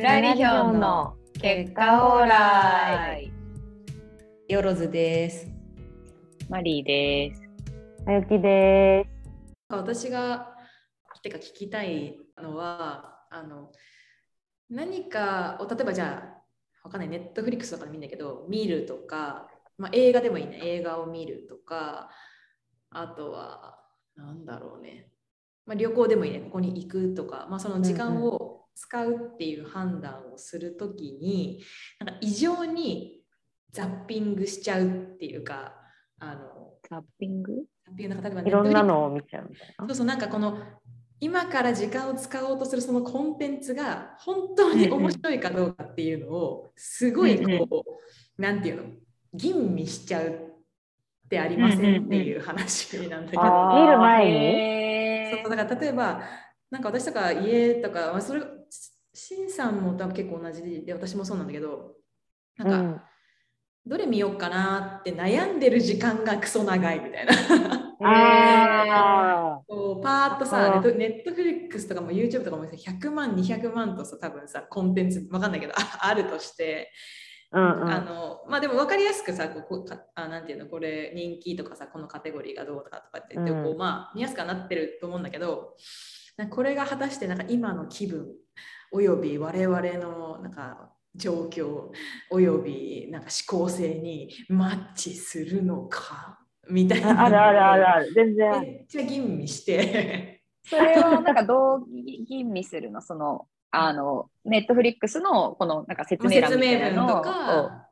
フラリヒョンの結果オーライ。よろずです。マリーです。あゆきで私がてか聞きたいのはあの何かを例えばじゃあわかんないネットフリックスとかでもいいんだけど見るとか、まあ、映画でもいいね映画を見るとかあとはなんだろうね、まあ、旅行でもいいねここに行くとか、まあ、その時間を使うっていう判断をするときに、なんか異常にザッピングしちゃうっていうかあのザッピング？ザッピングなんか例え。いろんなのを見ちゃうみたいな？そう。そうなんかこの今から時間を使おうとするそのコンテンツが本当に面白いかどうかっていうのをすごいこう、なんていうの吟味しちゃうってありませんっていう話なんだけど、見る前にに？そうだから例えばなんか私とか家とか、まあ、それしんさんも多分結構同じで私もそうなんだけどなんか、うんどれ見ようかなって悩んでる時間がクソ長いみたいな。あこうパーッとさネットフリックスとかも YouTube とかもさ100万200万とさ多分さコンテンツわかんないけどああるとして、あ、うんうん。あのまあでも分かりやすくさこうこうかあなんていうのこれ人気とかさこのカテゴリーがどうとかとかって言って、うんこうまあ見やすくはなってると思うんだけどこれが果たしてなんか今の気分および我々のなんか状況およびなんか思考性にマッチするのかみたいなああるあるあるある。全然。めっちゃ吟味してそれをなんかどう吟味するの？そのあのネットフリックスのこのなんか説明欄説みたいなのを明文とか、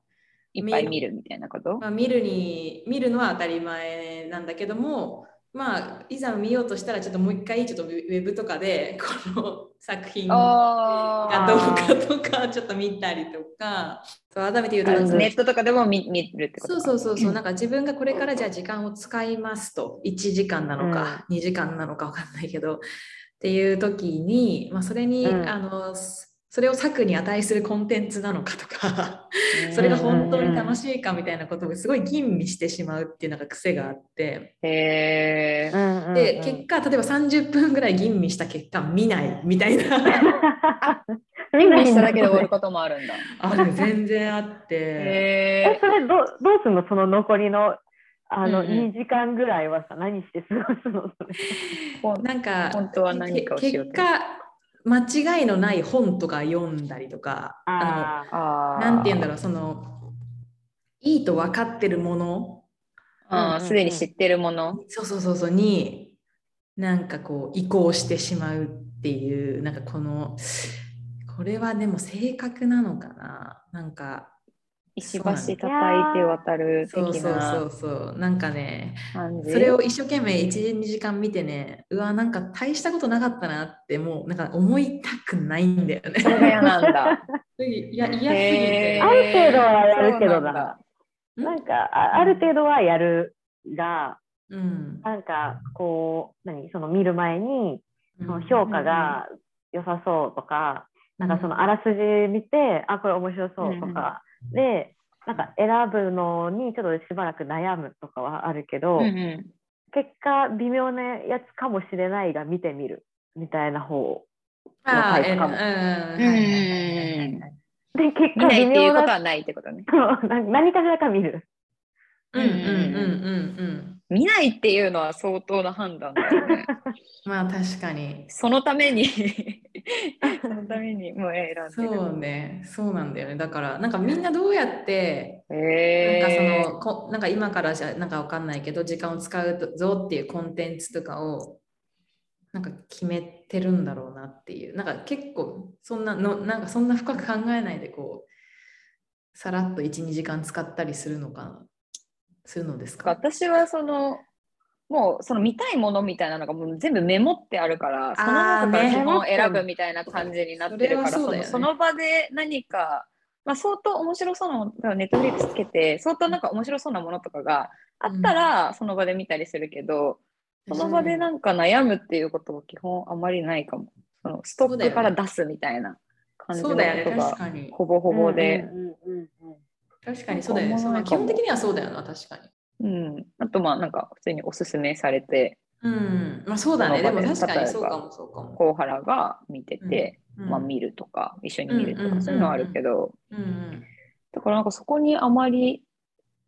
いっぱい見るみたいなこと？まあ、見るに見るのは当たり前なんだけどもまあいざ見ようとしたらちょっともう一回ちょっとウェブとかで この作品があどうかとかちょっと見たりとか。そう改めて言うとネットとかでも見見るってことか。そうそうそうそうなんか自分がこれからじゃあ時間を使いますと。1時間なのか、2時間なのか分かんないけど。っていう時に、まあ、それに、うん。あのそれを策に値するコンテンツなのかとかそれが本当に楽しいかみたいなことをすごい吟味してしまうっていうのが癖があって。で結果例えば30分ぐらい吟味した結果見ないみたいな。みんな見しただけで終わることもあるんだ。ある全然あって。へえ、それどうどうすんの？その残りのあのうんうん。2時間ぐらいはさ、何して過ごすの？なんか本当は何かをしようとけ結果間違いのない本とか読んだりとかああのなんて言うんだろうそのいいと分かってるもの。すでに知ってるもの。そうそうそうそうになんかこう移行してしまうっていうなんかこのこれはでも性格なのかな。なんか石橋叩いて渡るそうそうそ的なうそう。なんかねそれを一生懸命12時間見てねうわなんか大したことなかったなってもうなんか思いたくないんだよね。それが嫌なんだ。いや嫌すぎて。ある程度はやるけどそうなな。なんかあある程度はやるが、うん。なんかこう、何？その見る前にうん。その評価が良さそうとか、なんかそのあらすじ見て、あ、これ面白そうとか、で、なんか選ぶのにちょっとしばらく悩むとかはあるけど、うんうん結果微妙なやつかもしれないが見てみるみたいな方。あーえうんタイプかもで、結果微妙なっていうことはないってことね。何かしらか見る。うんうんうんうんうん見ないっていうのは相当な判断だよね。まあ確かに。そのために。そのためにもう選んでる。そうね。そうなんだよね。だからなんかみんなどうやってへなんかそーのこなんか今からじゃなんかわかんないけど時間を使うぞっていうコンテンツとかをなんか決めてるんだろうなっていう。なんか結構そんなのなんかそんな深く考えないでこうさらっと12時間使ったりするのかなするのですか？私はそのもうその見たいものみたいなのがもう全部メモってあるからその中からね基本選ぶみたいな感じになってるからそね。そのその場で何か、まあ、相当面白そうなものネットフリックスつけて相当なんか面白そうなものとかがあったらその場で見たりするけど、その場でなんか悩むっていうことは基本あまりないかも。そのストックから出すみたいな感じのことがほぼほぼで。うんうんうんうん確かにそうだよね。そなんかの基本的にはそうだよな確かに。うん、あとまあなんか普通におすすめされてうん。まあそうだね。でも確かにそうかもそうかも。小原が見てて、うん。まあ、見るとか、一緒に見るとか、そういうのはあるけど、うんうん。だからなんかそこにあまり、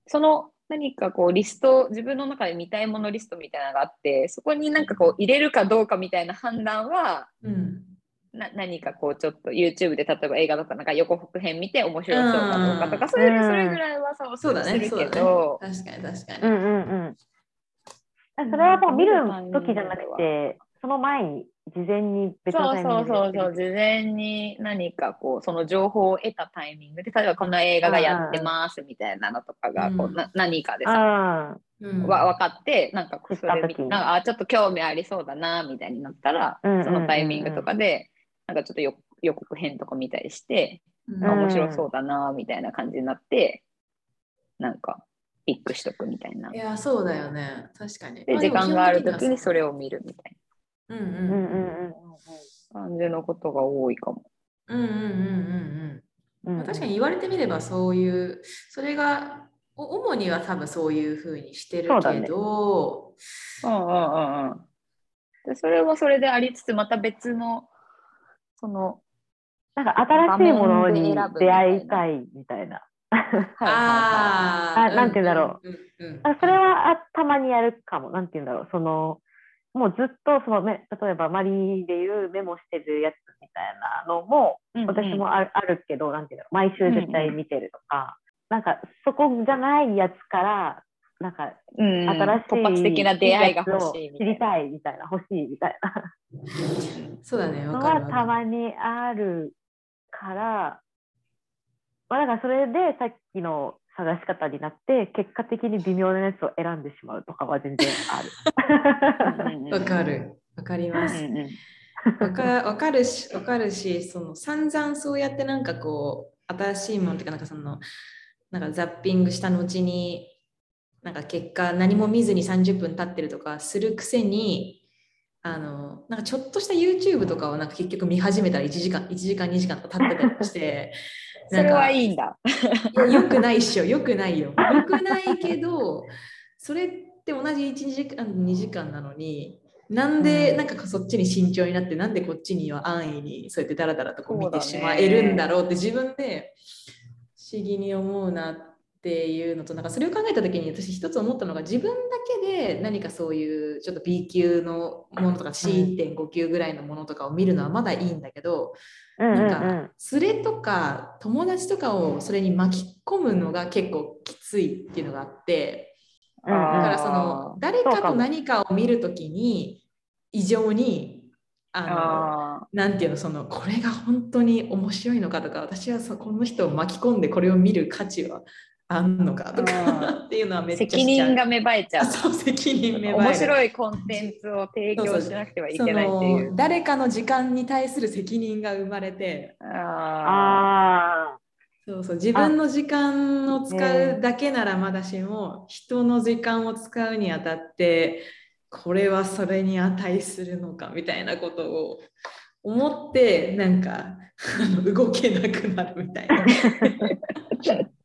その何かこうリスト、自分の中で見たいものリストみたいなのがあって、そこになんかこう入れるかどうかみたいな判断は、うんな何かこうちょっと YouTube で例えば映画とかなんか予告編見て面白そうかどうかとか、うん。それうん。それぐらいはそうそうだね。するけそうだね。ど、確かに確かに、うんうんうん。それはもう見る時じゃなくて、その前に事前に別のそうそうタイミングでそうそう、事前に何かこう、その情報を得たタイミングで、例えばこの映画がやってますみたいなのとかがこううんな何かでさ、あうん。わ分かって、なんかそれなんかあちょっと興味ありそうだなみたいになったら、うんうんうんうん。そのタイミングとかで、なんかちょっとよ予告編とか見たりして、うん。あ面白そうだなみたいな感じになって、なんかピックしとくみたいな。いやそうだよね。確かに。で、時間がある時にそれを見るみたいうんううんんうんうん。な感じのことが多いかも。うんうんうんうんうん。うん。まあ確かに言われてみればそういうそれがお主には多分そういうふうにしてるけそうだね。どうんうんうんうん。で、それはそれでありつつ、また別の、その、なんか新しいものに出会いたいみたいな。あーあなんて言うんだろう。うんうんうんあそれはあたまにやるかも。なんて言うんだろう。そのもうずっとそのめ例えばマリーでいうメモしてるやつみたいなのもうんうん私もある,、あるけど、なんていうの毎週絶対見てるとか、なんかそこじゃないやつから、なんかうん。うん新しい突発的な出会いが欲しい知りみたいな。たいみたいな、欲しいみたいな。そうだねわのはかるわ。かるたまにあるから、まあ、だからそれでさっきの探し方になって、結果的に微妙なやつを選んでしまうとかは全然ある。わか。る。わかります。わかわかるし、わかるし、その散々そうやってなんかこう、新しいものっていうか、なんかその、なんかザッピングした後に、なんか結果何も見ずに30分経ってるとかするくせに、あの、なんかちょっとした YouTube とかをなんか結局見始めたら1時間、1時間、2時間とか経ってたりして、それはいいいんだ。やよくないっしょ、よくないよ。よくないけど、それって同じ1時間、2時間なのに、なんでなんかそっちに慎重になって、なんでこっちには安易にそうやってダラダラとこう見てしまえるんだろうって自分で不思議に思うなっていうのと、なんかそれを考えた時に私一つ思ったのが自分だけで何かそういうちょっと B 級のものとか C1.5 級ぐらいのものとかを見るのはまだいいんだけど、うんうんなん。うんか連れとか友達とかをそれに巻き込むのが結構きついっていうのがあってうんうん。だからその誰かと何かを見るときに異常にああのなんていうのそのこれが本当に面白いのかとか私はそこの人を巻き込んでこれを見る価値はあんのかとかあっていうのはめーっちゃ責任が芽生えちゃう。あそう責任芽生える。面白いコンテンツを提供しなくてはいそけないっていう。の誰かの時間に対する責任が生まれて。ああそうそう。自分の時間を使うだけならまだしも、人の時間を使うにあたってこれはそれに値するのかみたいなことを思ってなんか動けなくなるみたいな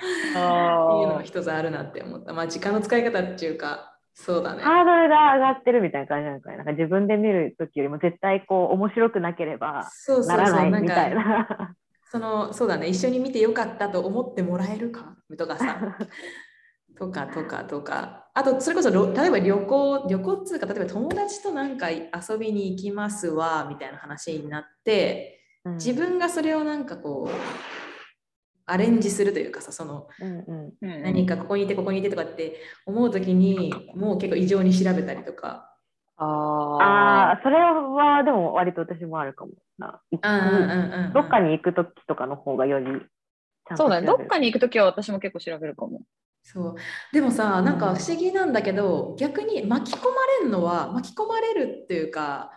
いうのが一つあるなって思った。まあ時間の使い方っていうかそうだね。ハードルが上がってるみたいな感じなのかな。なんか自分で見るときよりも絶対こう面白くなければならないみたいかな。そのそうだね一緒に見てよかったと思ってもらえるかとかさ とかとかとかあとそれこそろ例えば旅行旅行っつうか例えば友達となんか遊びに行きますわみたいな話になってうん自分がそれをなんかこうアレンジするというかさそのうんうん。ー何かここにいてここにいてとかって思う時にもう結構異常に調べたりとか。あああ、それはでも割と私もあるかも。な。行く。うんうんうんうん。どっかに行くときとかの方がよりそうだね。どっかに。に行くときは私も結構調べるかも。そう。でもさなんか不思議なんだけど、逆に巻き込まれるのは巻き込まれるっていうか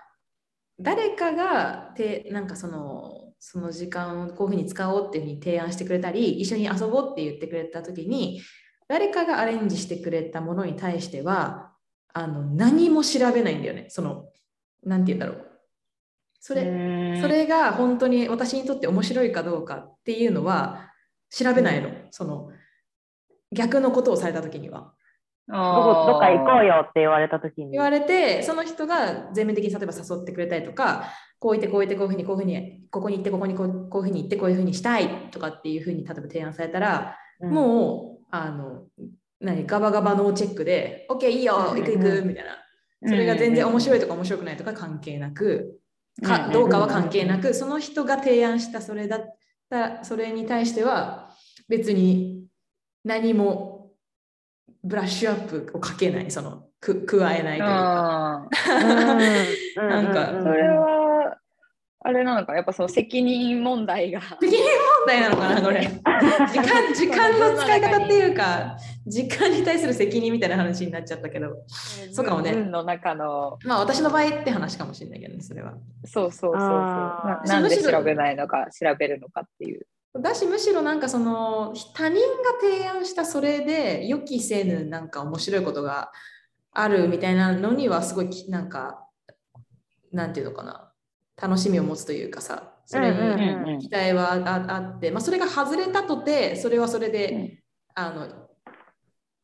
誰かがてなんかそのその時間をこういうふうに使おうっていうふうに提案してくれたり一緒に遊ぼうって言ってくれた時に誰かがアレンジしてくれたものに対してはあの何も調べないんだよねそのなんて言うんだろうそれそれが本当に私にとって面白いかどうかっていうのは調べないの。その逆のことをされた時には。どこどっか行こうよ。よって言われたときに。言われて、その人が全面的に例えば誘ってくれたりとか、こう言ってこう言ってこういうふうにこういうふうにここに行ってここにこうこういうふうに行ってこういうふうにしたいとかっていうふうに例えば提案されたら、うん。もうあの何ガバガバノーチェックで OK いいよ行く行くみたいな。それが全然面白いとか面白くないとか関係なく。かどうかは関係なくその人が提案したそれだったそれに対しては別に何もブラッシュアップをかけないそのく加えないというか。なんかそれは、あれなのか、やっぱその責任問題が。責任問題なのかなこれ。時間時間の使い方っていうか時間に対する責任みたいな話になっちゃったけど。そうかもね。文の中の、まあ私の場合って話かもしれないけどねそれは。そうそうそうそう。ななんで調べないのか、調べるのかっていう。だしむしろなんかその他人が提案したそれで予期せぬなんか面白いことがあるみたいなのにはすごいきなんかなんていうのかな楽しみを持つというかさそれに期待はああって、まあ、それが外れたとてそれはそれで、うんあの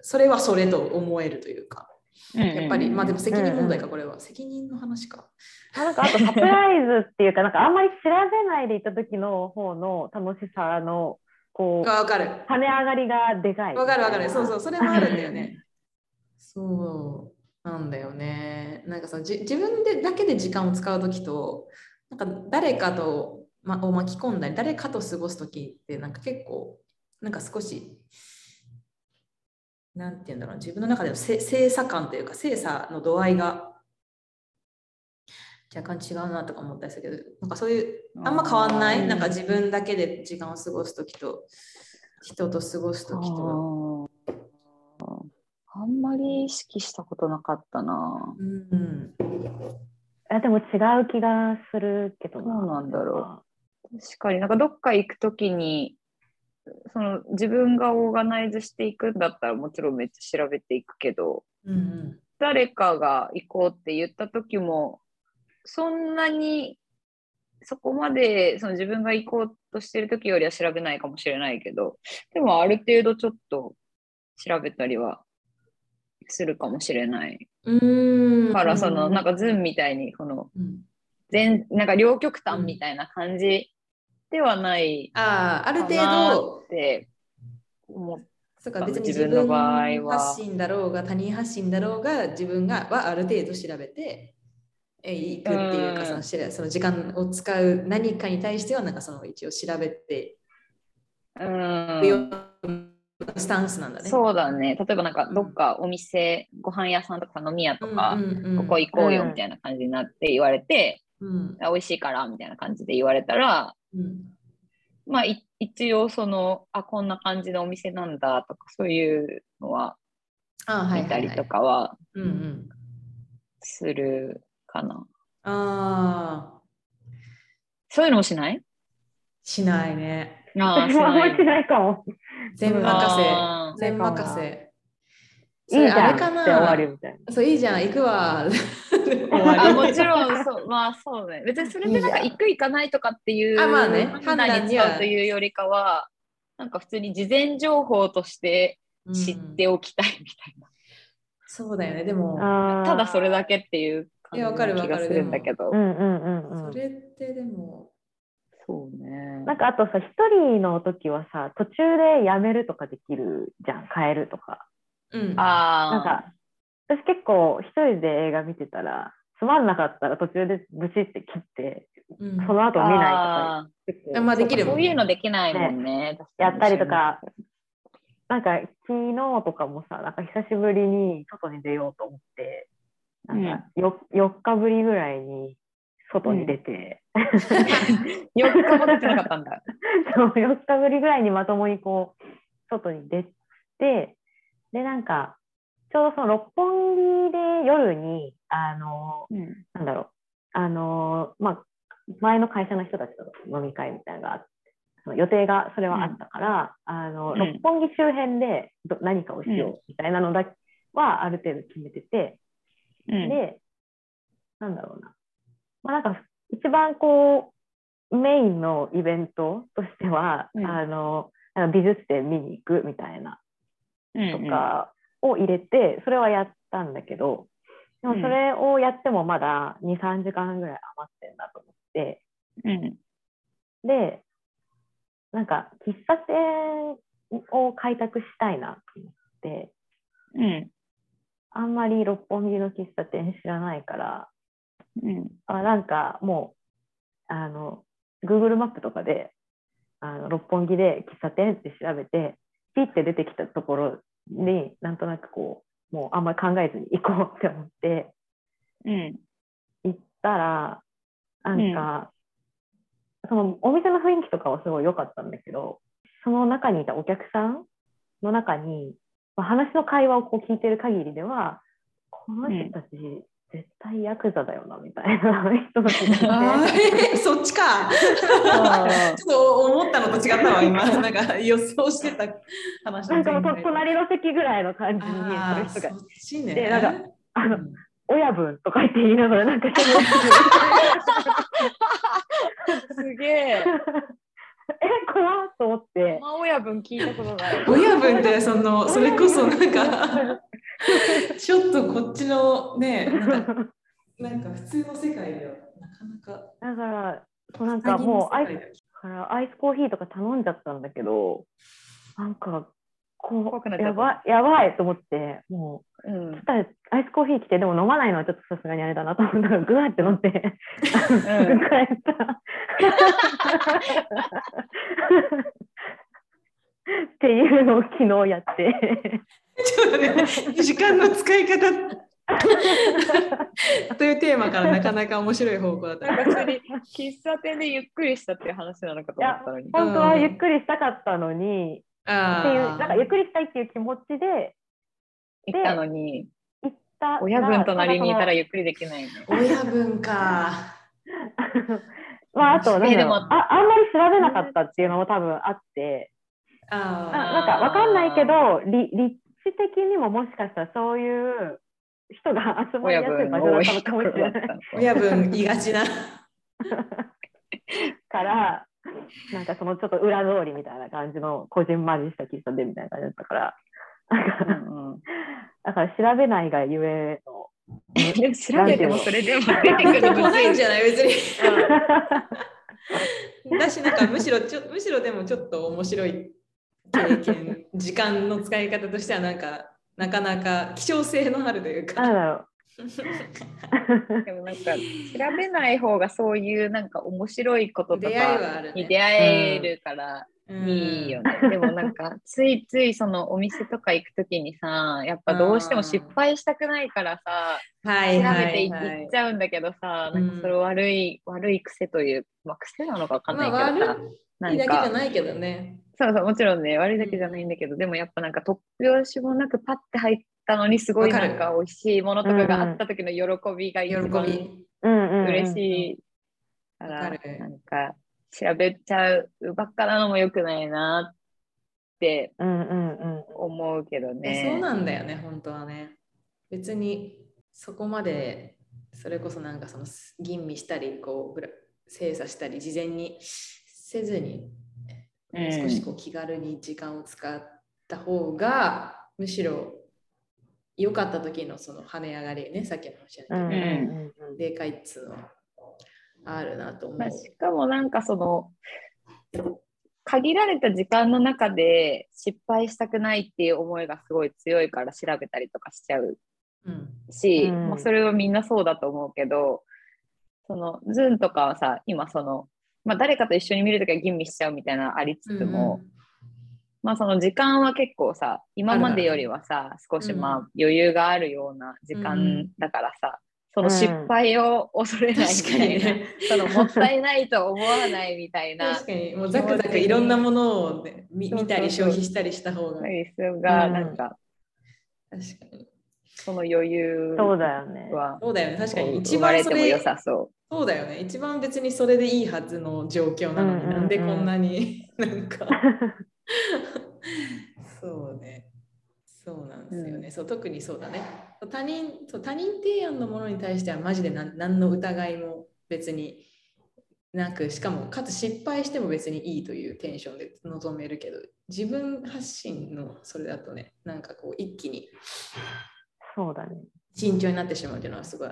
それはそれと思えるというかやっぱり、まあでも責任問題かこれは責任の話か。あなんかあとサプライズっていうか、なんかあんまり調べないでいた時の方の楽しさの、こう、わかる。跳ね上がりがでかい。わかるわかる。そうそう、それもあるんだよね。そうなんだよね。なんかそのじ自分でだけで時間を使う時と、なんか誰かと、ま、を巻き込んだり、誰かと過ごす時って、なんか結構、なんか少し、なんて言うんだろう、自分の中でのせ精査感というか、精査の度合いが若干違うなとか思ったりするけど、なんかそういう、あんま変わんない、なんか自分だけで時間を過ごす時と、人と過ごす時と。まり意識したことなかったな。うんあでも違う気がするけどどうなんだろ確かになんかどっか行くときにその自分がオーガナイズしていくんだったらもちろんめっちゃ調べていくけどうんうん。誰かが行こうって言った時もそんなにそこまでその自分が行こうとしてる時よりは調べないかもしれないけどでもある程度ちょっと調べたりはするかもしれない。からそのうん。なんかズンみたいにこのうん。全なんか両極端みたいな感じではないああある程度。って思っそうか別に自自分の分場合は。発信だろうが他人発信だろうが自分がはある程度調べてえ行くっていうかうん。そのその時間を使う何かに対してはなんかその一応調べてういくうなスタンスなんだね。そうだね。例えばなんかうん。どっかお店、ご飯屋さんとか飲み屋とか、うんうんうん。ここ行こうようんみたいな感じになって言われて、うん。あ美味しいからみたいな感じで言われたらうん。まあい一応そのあこんな感じのお店なんだとかそういうのはあはい見たりとかはうんうん。するかな、ああそういうのもしない？しないね。ああ しないかも。全任あせ。全任せ。いいじゃんそれあれかって終わなるみたいな。そういいじゃん行くわ。終あもちろんそう、まあそうね。別にそれでなんか行く行かないとかっていうあまあね判断に使うというよりかは、なんか普通に事前情報として知っておきたいみたいな。そうだよね。でも、ただそれだけっていう感じいやわかるな気がするんだけどう。んうんうんうん。それってでも、そうね。なんかあとさ、一人の時はさ、途中でやめるとかできるじゃん、変えるとか。うん。あなんか、私結構一人で映画見てたら、つまんなかったら途中でブチって切って、うん。その後見ないとかあまあできるもんね。ーそういうのできないもんね。確かに。やったりとか、なんか昨日とかもさ、なんか久しぶりに外に出ようと思って、なんか 4, 4日ぶりぐらいに外に出て、4日も出てなかったんだ。そう4日ぶりぐらいにまともにこう、外に出て、で、なんか、ちょうどその六本木で夜に、あの、うん。なんだろう、あの、まあ、前の会社の人たちとの飲み会みたいなのがあって、その予定がそれはあったから、あの、うん。六本木周辺でど何かをしようみたいなのだけはある程度決めてて、うん。で、なんだろうな。まあ、なんか、一番こう、メインのイベントとしては、うん。あの、美術展見に行くみたいなうんとかを入れて、それはやったんだけど、でもそれをやってもまだ2、3時間ぐらい余ってんだと思っって、うん。で、なんか喫茶店を開拓したいなと思って、うん。あんまり六本木の喫茶店知らないから、うん。あなんかもう、あの、Google マップとかで、あの六本木で喫茶店って調べて、ピッて出てきたところに、なんとなくこう、もうあんまり考えずに行こうって思って、うん。行ったら、なんか、そのお店の雰囲気とかはすごい良かったんだけど、その中にいたお客さんの中に、まあ、話の会話をこう聞いてる限りでは、この人たち、絶対ヤクザだよなみたいな人たちがあいて、ーそっちか。あちょっと思ったのと違ったわ、今。なんか予想してた話なんかもう隣の席ぐらいの感じにあーする人がそっちね。でなんかあのうん親分とか言って言いながらなんか すげえ。え怖っと思ってマ親分聞いたことない。親分ってそのそれこそなんか ちょっとこっちのね なんかなんか普通の世界ではなかなかだからそうなんかもうアイスからアイスコーヒーとか頼んじゃったんだけどなんかこうやばいやばいと思ってもううん。そしたらアイスコーヒー来てでも飲まないのはちょっとさすがにあれだなと思ったからグワって飲んで、すぐ帰った。っていうのを昨日やって。ちょっとね時間の使い方。というテーマからなかなか面白い方向だった。喫茶店でゆっくりしたっていう話なのかと思ったのに。本当はゆっくりしたかったのに、あっていうなんかゆっーくりしたいっていう気持ちで。行ったのに、行ったら親分隣にいたらたゆっくりできないね。親分か。まああとなんだろう。えでもああんまり調べなかったっていうのも多分あって、あななんかわかんないけどり立地的にももしかしたらそういう人が集まり親やすい場所だったのかもしれない。親分言いがちな。から、なんかそのちょっと裏通りみたいな感じのこじんまりした喫茶店みたいな感じだったから、なんかうんうん。だから調べないがゆえの。調べてもそれでも出てくるのないんじゃない別に。うだし なんかむしろちょむしろでもちょっと面白い経験時間の使い方としてはなんかなかなか希少性のあるというか。なんだろん でもなんか調べない方がそういうなんか面白いことと出会いはあかに出会えるからうん。いいよね。でもなんかついついそのお店とか行くときにさやっぱどうしても失敗したくないからさはい調べて行っちゃうんだけどさ、うんなんかそれ悪い悪い癖という、まあ、癖なのかわかんないけどまあさ、ないん悪だけじゃかないけどねそうそうもちろんね悪いだけじゃないんだけど、でもやっぱなんか突拍子もなくパッて入ったのにすごいなんか美味しいものとかがあった時の喜びが喜びう。うんうんうん嬉しいかわら、なんか調べちゃうばっかなのも良くないなってうんうんうん。思うけどいやね。そうなんだよね本当はね別にそこまでそれこそなんかその吟味したりこうぐら精査したり事前にせずに少しこう気軽に時間を使った方が、むしろ良かった時のその跳ね上がりねさっきの話じゃうんないけど、でかいっつうのあるなと思う。まあ、しかもなんかその限られた時間の中で失敗したくないっていう思いがすごい強いから調べたりとかしちゃううんし、うん。まあ、それはみんなそうだと思うけどそのズンとかはさ今その、まあ、誰かと一緒に見るときは吟味しちゃうみたいなのありつつも、まあその時間は結構さ今までよりはさ少しまあ余裕があるような時間だからさ、その失敗を恐れないみたいな、にね。そのもったいないと思わないみたいな確かに。もうザクザクいろんなものを、ね、見たり消費したりした方が。リスがうん。なんか確かに。その余裕そうだよね。はそうだよね。確かに。一番それれても良さそそうだよね。一番別にそれでいいはずの状況なのに、うんうんうん。なんでこんなに なんか。そうね。そうなんですよね、そう特にそうだね。他人そう他人提案のものに対してはマジで何何の疑いも別になくしかもかつ失敗しても別にいいというテンションで臨めるけど自分発信のそれだとねなんかこう一気にそうだね。慎重になってしまうというのはすごい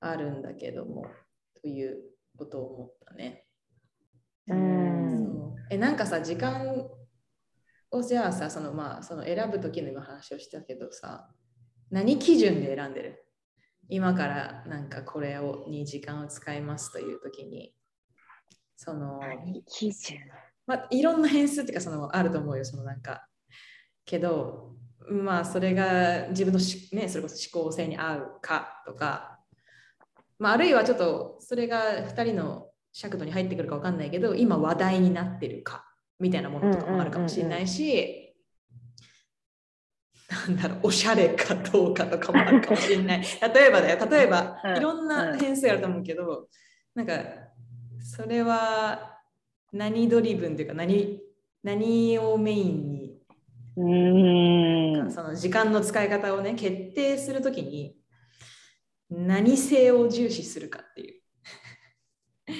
あるんだけどもということを思ったね。うん。そう。えなんかさ時間をじゃあさそのまあその選ぶ時の今話をしたけどさ何基準で選んでる？今からなんかこれをに時間を使いますという時に。その何基準？まあ、いろんな変数っていうかそのあると思うよ。そのなんか。けどまあそれが自分のし、ね、それこそ思考性に合うかとか、まあ、あるいはちょっとそれが2人の尺度に入ってくるか分かんないけど今話題になってるかみたいなものとかもあるかもしれないし、なんだろうおしゃれかどうかとかもあるかもしれない。例えばだよ。例えばうん。いろんな変数があると思うけど、なんかそれは何ドリブンというか何何をメインにうーん。その時間の使い方をね決定するときに何性を重視するかっていう。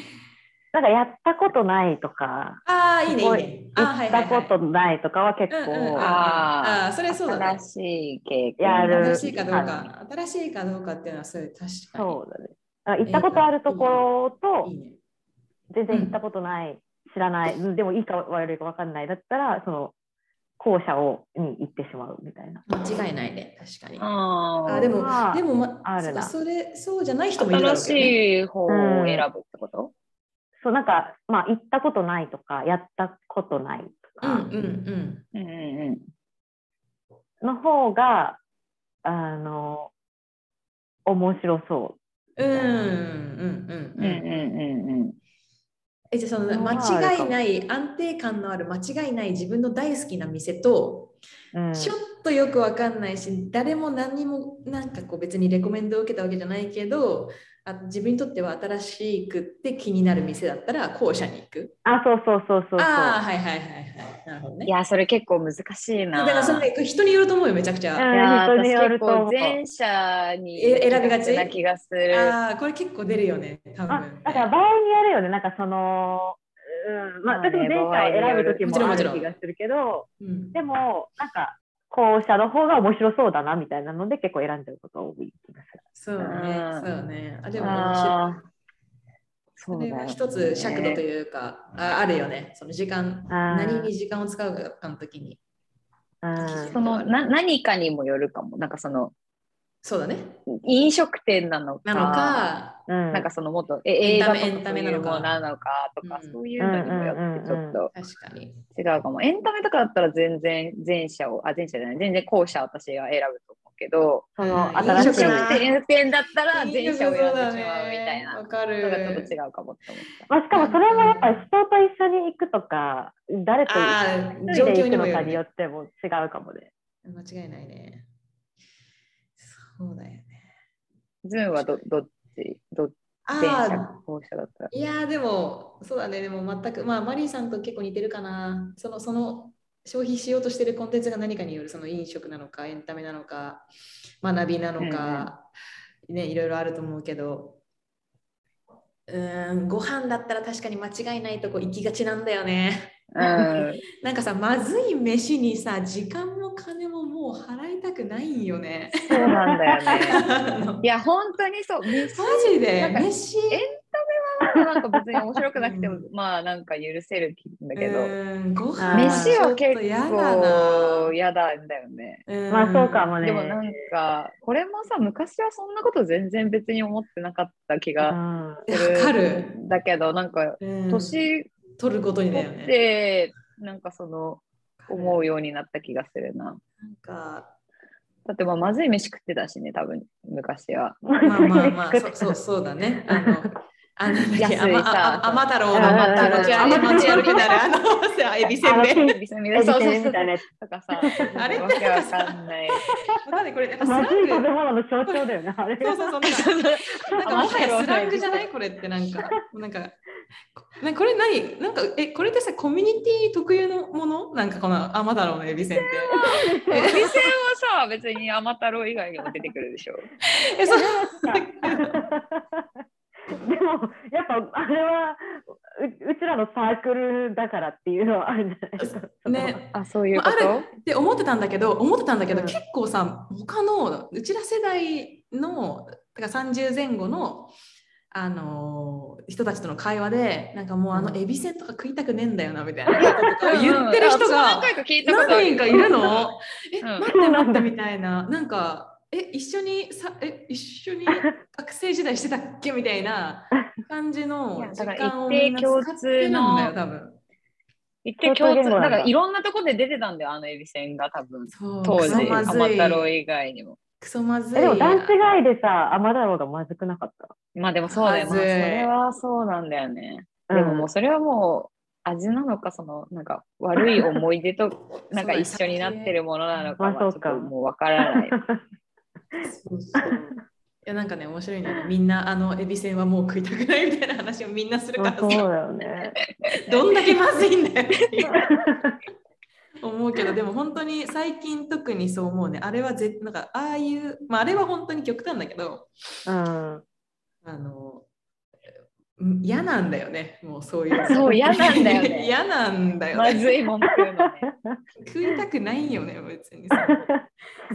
なんかやったことないとか、ああ、いいね、いい行ね。あーはいはいはいったことないとかは結構、あーあーそれそうだね新。しい経験やる新しいかどうか、新しいかどうかっていうのはそういう確かに。そうだね。行ったことあるところと。全然行ったことない、知らない、うんでもいいか悪いか分かんないだったら、その後者をに行ってしまうみたいな。間違いないね、確かに。ああでも、まあでも、まあるなそれ、そうじゃない人もいるだろ新うね。しい方を選ぶってこと、そうなんか、まあ、行ったことないとか、やったことないとかうんうんうん。うんうんうんの方が、あの、面白そうんうんうんうんうん。うんうんうんえじゃあその間違いない安定感のある間違いない自分の大好きな店と、う。うん、ちょっとよくわかんないし誰も何にもなんかこう別にレコメンドを受けたわけじゃないけどあ自分にとっては新しくって気になる店だったら後者に行く。あ、そうそうそうそうそう。ああはいはいはいはい。なるほどね。いやそれ結構難しいなだからそれね人によると思うよめちゃくちゃ。うんいや人によると思う構前者にえ選びがちな気がする。ああこれ結構出るよね多分あね。だから場合によるよね、なんかその、うん、まあ、私も前者を選ぶ時もちろんもちろんもある気がするけど、うんでも、なんか、後者の方が面白そうだなみたいなので結構選んじゃうことが多い気がする。そうねうんそうね。あでも面それは一つ尺度というか、ああるよね。その時間、何に時間を使うかの時に。うんそのな何かにもよるかも。なんかそのそうだね。飲食店なのか、なのか、うん、なんかそのもっとえエンタメ映画とかエンタメなのかなのかとか、うんそういうのにもよってちょっと。違うかも。エンタメとかだったら全然前者を、あ、前者じゃない、全然後者私が選ぶと思うけど、そのうん新しい飲食店店だったら前者を選んでしまうみたいなわかる。ちょっと違うかもって思っまあ、しかもそれもやっぱり人と一緒に行くとか、誰と一人で行くのかによっても違うかもね。間違いないね。そうだよね。た。ズンはどどっち？どったらあ、。いやーでも、そうだね。でも全く、まあ、マリーさんと結構似てるかな。その、その、消費しようとしてるコンテンツが何かによる、その飲食なのか、エンタメなのか、学びなのか、ね、いろいろあると思うけど、うーん、ご飯だったら確かに間違いないとこ行きがちなんだよね。うん、なんかさ、まずい飯にさ、時間も金ももう払いたくないんよね。そうなんだよね。いや、本当にそう。飯ジで？なんか飯？えなんか別に面白くなくてもう、まあなんか許せるんだけど、うんご飯飯は結。構嫌なんだよね。うんまあそうかもね。でもなんか、これもさ、昔はそんなこと全然別に思ってなかった気うがする。わかる。だけど、なんか、うん年取ることにだよね。て、なんかその、思うようになった気がするな。なんか、だってまあ、まずい飯食ってたしね、多分、昔は。まあまあまあ、そ そうそうだね。あの、あの、いさあまあ甘太郎のうんあの持ち歩き持ち歩きなら、あの、さエビせんべい。エビそうそうそうせんみたいなやつ。とかさ、あれ？わけわかんない。わかんないこれ、やっぱスランまずい食べグ。物の象徴だよね、あれ。そうそうそう。なんかなんかもはやスラングじゃないこれってなんか、なんか、なこれ何？なんか、え、これってさ、コミュニティ特有のもの？なんかこの甘太郎のエビせんって。エビせんはさ、別に甘太郎以外にも出てくるでしょ。え、そう。でも、やっぱあれはううちらのサークルだからっていうのはあるんじゃないですか。ね、あ、そういうこまああると？って思ってたんだけど思ってたんだけど、うん。結構さ他のうちら世代のだから30前後のあの人たちとの会話でなんかもうあのエビせんとか食いたくねえんだよなみたいな。こととかを言ってる人が何回か聞いたことある。何人かいるの？え、うん。待って待ってみたいな。なんかえ一緒にさえ一緒に 学生時代してたっけ？みたいな 感じいの時間をみんな使ってるんだよ多分言って共通、だだからいろんなとこで出てたんだよ、あのエビせんが多分。そう当時、甘い太郎以外にも。クソまずいえでも段違いでさ、甘太郎がまずくなかった？まあでもそうだよ、まあ、それはそうなんだよね。でももうそれはもう味なのか、そのなんか悪い思い出と なんか一緒になってるものなのかはちょっまあそうかともうわからない。そうそう。いやなんかね面白いね。みんなあのエビせんはもう食いたくないみたいな話をみんなするからそうだよね。どんだけまずいんだよ思うけどでも本当に最近特にそう思うね。あれはぜなんかああいうまああれは本当に極端だけどうん。あのうん嫌なんだよね。もうそういうそう嫌なんだよね。嫌なんだよね。まずいもん食うのね。食いたくないよね別にさ。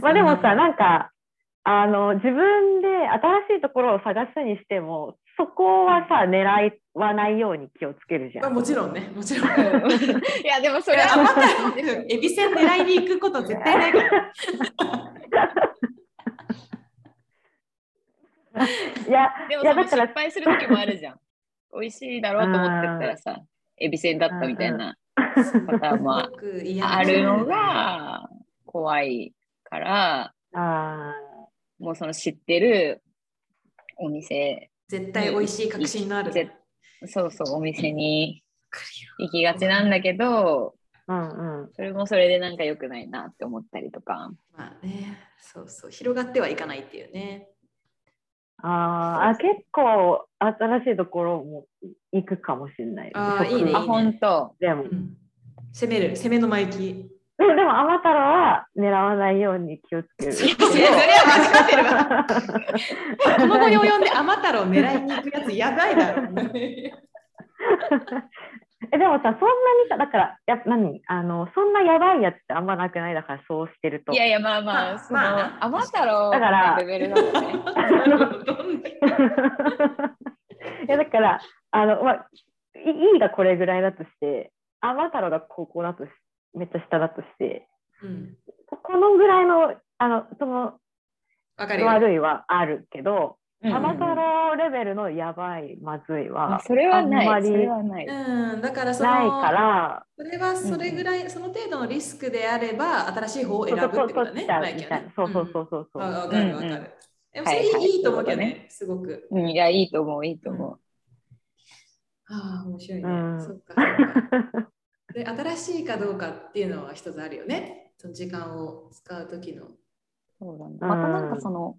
まあでもさ、なんか、あの、自分で新しいところを探すにしても、そこはさ、狙わないように気をつけるじゃん。まあもちろんね。もちろん。う んいやでもそれはあままたエビせん狙いに行くこと絶対ないから。いや、でもから失敗する時もあるじゃん。美味しいだろうと思ってったらさ、エビせんだったみたいなパターンもあるのが怖いから、あもうその知ってるお店、絶対美味しい確信のあるぜそうそう、お店に行きがちなんだけど、ーうんうん。それもそれでなんか良くないなって思ったりとか。まあね。そうそう。広がってはいかないっていうね。あーあ、結構新しいところも行くかもしれない。食あーいいね。あ、本当。でも。う、ん。攻める攻めの前行きでも、でも、甘太郎は狙わないように気をつける。いやそれは間違ってるわこの後に及んで甘太郎狙いに行くやつやばいだろ えでもさ、そんなにさ、だから、や何？あのそんなやばいやつってあんまなくない？だから、そうしてると。いやいや、まあままああ、その、まあな甘太郎だからのレベルだも んね。いやだから、あの、まあ、いいいがこれぐらいだとして、甘太郎がここだとし、めっちゃ下だとし。て、うん。このぐらいの、あの、その悪いはあるけど、うん。甘太郎レベルのやばい、まずいあはそれはあんまない。りそれはない。うん、だからそのないから、それはそれぐらい、その程度のリスクであれば新しい方を選ぶってことだね。そうそうそうそうそう。わわかるわかる。うん。うんでもそれいい,、はいはい。いいと思うけどね、そういうこすごく。うん、いや、いいと思う、いいと思ああ、面白いね。うん。そっかそっか。で、新しいかどうかっていうのは一つあるよね。その時間を使う時の。う。そうだね。またなんかその、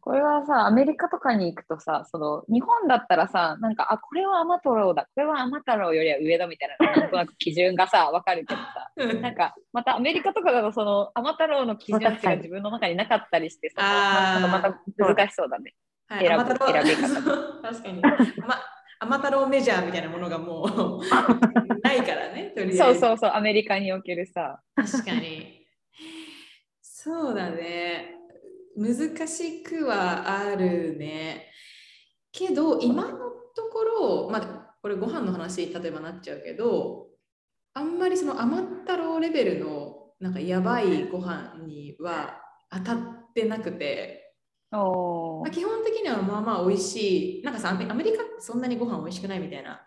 これはさ、アメリカとかに行くとさ、その日本だったらさ、なんか、あ、これは甘太郎だ、これは甘太郎よりは上だみたいな、なんとなく基準がさ、わかるけどさ、なんか、またアメリカとかだと、その甘太郎の基準値が自分の中になかったりして、そのあーなんかまた難しそうだね。はい、選ぶ選び方 確かに。ま甘太郎メジャーみたいなものがもう ないからね、とりあえず。そうそうそう、アメリカにおけるさ。確かに。そうだね。難しくはあるね。けど、今のところ、まあ、これご飯の話、例えばなっちゃうけど、あんまりその甘ったろうレベルのなんかやばいご飯には当たってなくて、おまあ、基本的にはまあまあ美味しい。なんかさ、アメリカそんなにご飯美味しくないみたいな、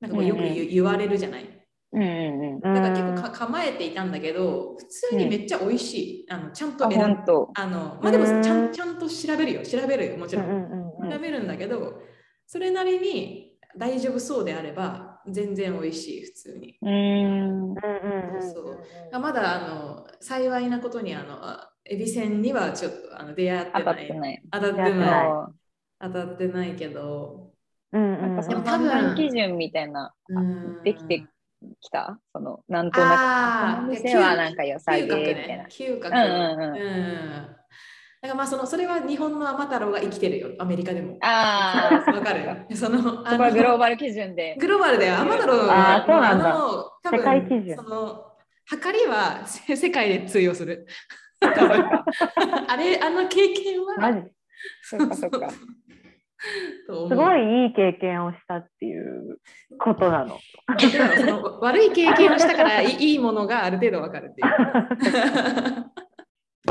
なんかこうよく言,、言われるじゃない？うんうんうん。だから結構か構えていたんだけど、普通にめっちゃ美味しい。あのちゃんとあ、選ぶ本当。あのまあでもうんちゃんちゃんと調べるよ。調べるよ。もちろん調べるんだけど、それなりに大丈夫そうであれば、全然美味しい、普通に。うーん。うんうんうんそうあまだあの幸いなことにあのあエビせんにはちょっとあの出会って当たない。ってない。当たってない。当たってないけど。うんうんなんかそのでも多分判断基準みたいな、うんできてきた？その、なんとなく、あーこの店はなんか良さげ嗅覚みたいなね。。嗅覚。うんうんうんうんだからまあそのそれは日本の甘太郎が生きてるよ、アメリカでも。ああ、わかるそのそこはグローバル基準で。グローバルだよ。甘太郎あーそうなんだの多分世界基準その測りはせ世界で通用する。あれ、あの経験は。マジ？そっかそっか。すごいいい経験をしたっていうことなの。その悪い経験をしたからいい いいものがある程度わかるっていう。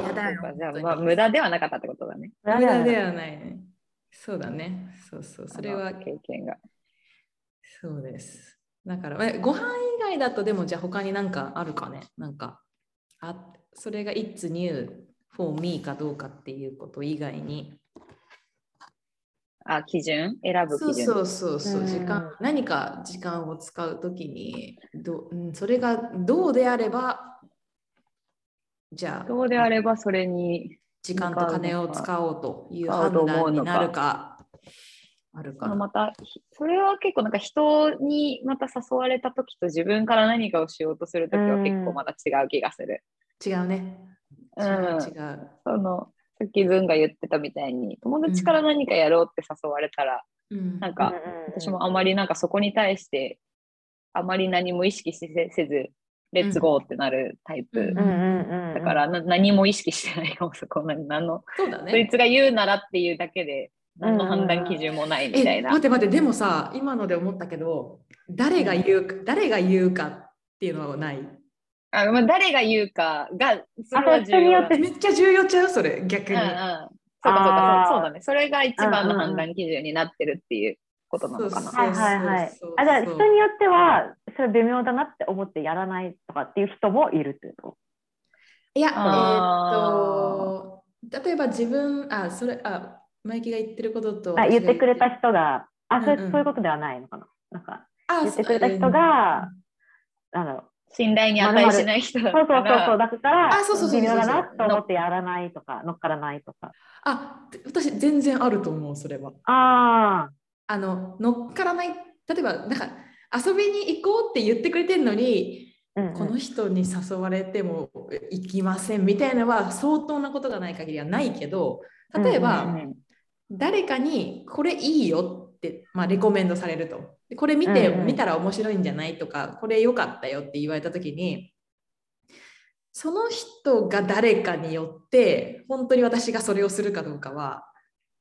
やだよそうかじゃあ、本当にまあ、無駄ではなかったってことだね。無駄ではないね。そうだね。そうそう。それは経験が。そうです。だから、えご飯以外だとでもじゃあ他になんかあるかね？なんか、あそれが It's new for me かどうかっていうこと以外に。あ、基準？選ぶ基準？そうそうそう時間、何か時間を使うときにど、うん、それがどうであれば、じゃあ、どうであればそれに、時間と金を使おうという判断になるか、あるかまた、ひそれは結構なんか人にまた誘われた時と自分から何かをしようとする時は結構また違う気がする。違うね。違うん。う違う。その、さっきズンが言ってたみたいに、友達から何かやろうって誘われたら、うん。なんか、私もあまりなんかそこに対して、あまり何も意識せず、レッツゴーってなるタイプ。だからな何も意識してないかも、そこ何何の、そうだそいね。つが言うならっていうだけで、何の判断基準もないみたいな。え待って待ってでもさ今ので思ったけど誰が言う誰が言うかっていうのはない？あまあ、誰が言うかが、それは重要だ。れ人によってめっちゃ重要ちゃう？それ逆に、うんうん。そうかそうかそうそうだね。それが一番の判断基準になってるっていうことなのかな。そうはいはいはい。あじゃあ人によってはそれ微妙だなって思ってやらないとかっていう人もいるってこいやえーあっと例えば自分あそれあマイキが言ってることととあ言ってくれた人があそれ、うんうん。そういうことではないのかな？なんかあ言ってくれた人がなんだろう。信頼に値しない人だそうそうそうそう。だからあそうそうそうそう微妙だなと思ってやらないとか乗っからないとか。あ私全然あると思うそれは。ああの乗っからない例えばなんか遊びに行こうって言ってくれてるのにあ、うんうん。この人に誘われても行きませんみたいなのは相当なことがない限りはないけど例えば、うんうん。誰かにこれいいよって、まあ、レコメンドされると。でこれ見て、うんうん。見たら面白いんじゃないとかこれ良かったよって言われた時にその人が誰かによって本当に私がそれをするかどうかは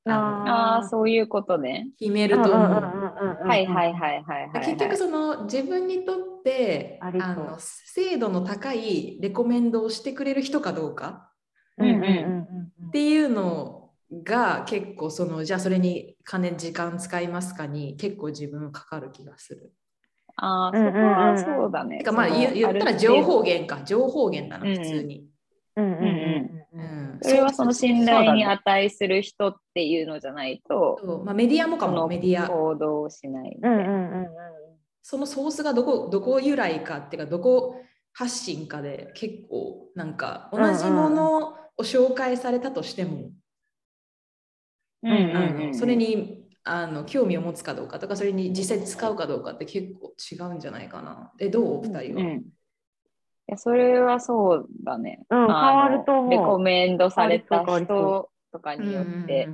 あのああ、そういうことね。決めると思う。ははいはいはいはいはい。結局その自分にとってあの精度の高いレコメンドをしてくれる人かどうかうんうんっていうのが結構そのじゃあそれに金時間使いますかに結構自分かかる気がする。ああ、そこはそうだね。てかまあ言言ったら情報源か情報源だなうん普通に。うんうんうんうんそれはその信頼に値する人っていうのじゃないと、まあ、メディアもかもメディア。行動をしないそのソースがどこどこ由来かっていうかどこ発信かで結構なんか同じものを紹介されたとしても、それにあの興味を持つかどうかとかそれに実際使うかどうかって結構違うんじゃないかな。えどうお二人は、うんいやそれはそうだね。うん変わると思う。レコメンドされた人とかによって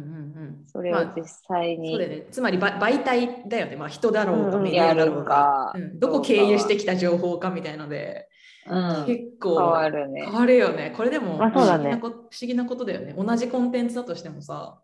それを実際にまあそうだよね、つまりば媒体だよね、まあ、人だろうかメディアだろうか、うん。どこ経由してきた情報かみたいので、うん。結構変わるね。変。わるよね。これでも不思議なこ不思議なことだよね。同じコンテンツだとしてもさ、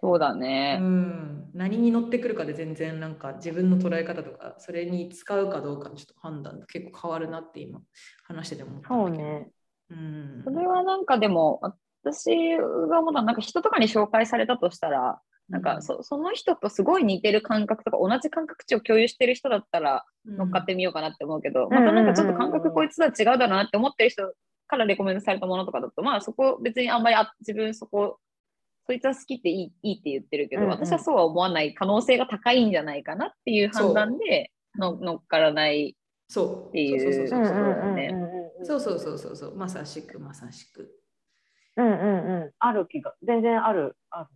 そうだうね。ん、何に乗ってくるかで全然なんか自分の捉え方とか、それに使うかどうかのちょっと判断結構変わるなって今話してて思ったんだけど。そうね。うん。それはなんかでも私が思ったなんか人とかに紹介されたとしたらなんかそその人とすごい似てる感覚とか同じ感覚値を共有してる人だったら乗っかってみようかなって思うけど、んまたなんかちょっと感覚こいつとは違うだろうなって思ってる人からレコメンドされたものとかだとまあそこ別にあんまりあ自分そこそいつは好きっていいいいって言ってるけど、うんうん。私はそうは思わない可能性が高いんじゃないかなっていう判断での乗っからない。そう。っていうそうそううんそうそう。そうそうそうそうそう。まさしくまさしく。うんうんうん。ある気が、全然ある。ある。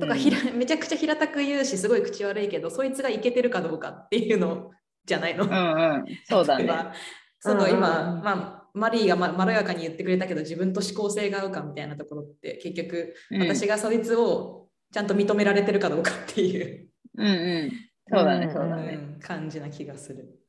とかひらめちゃくちゃ平たく言うしすごい口悪いけどそいつがいけてるかどうかっていうのじゃないの？うんうん。そうだね。そのうんうん今、うん。まあ、マリーがままろやかに言ってくれたけど自分と思考性が合うかみたいなところって結局うん私がそいつをちゃんと認められてるかどうかっていう、うんうんそうだねうんそうだうね。ん感じな気がする。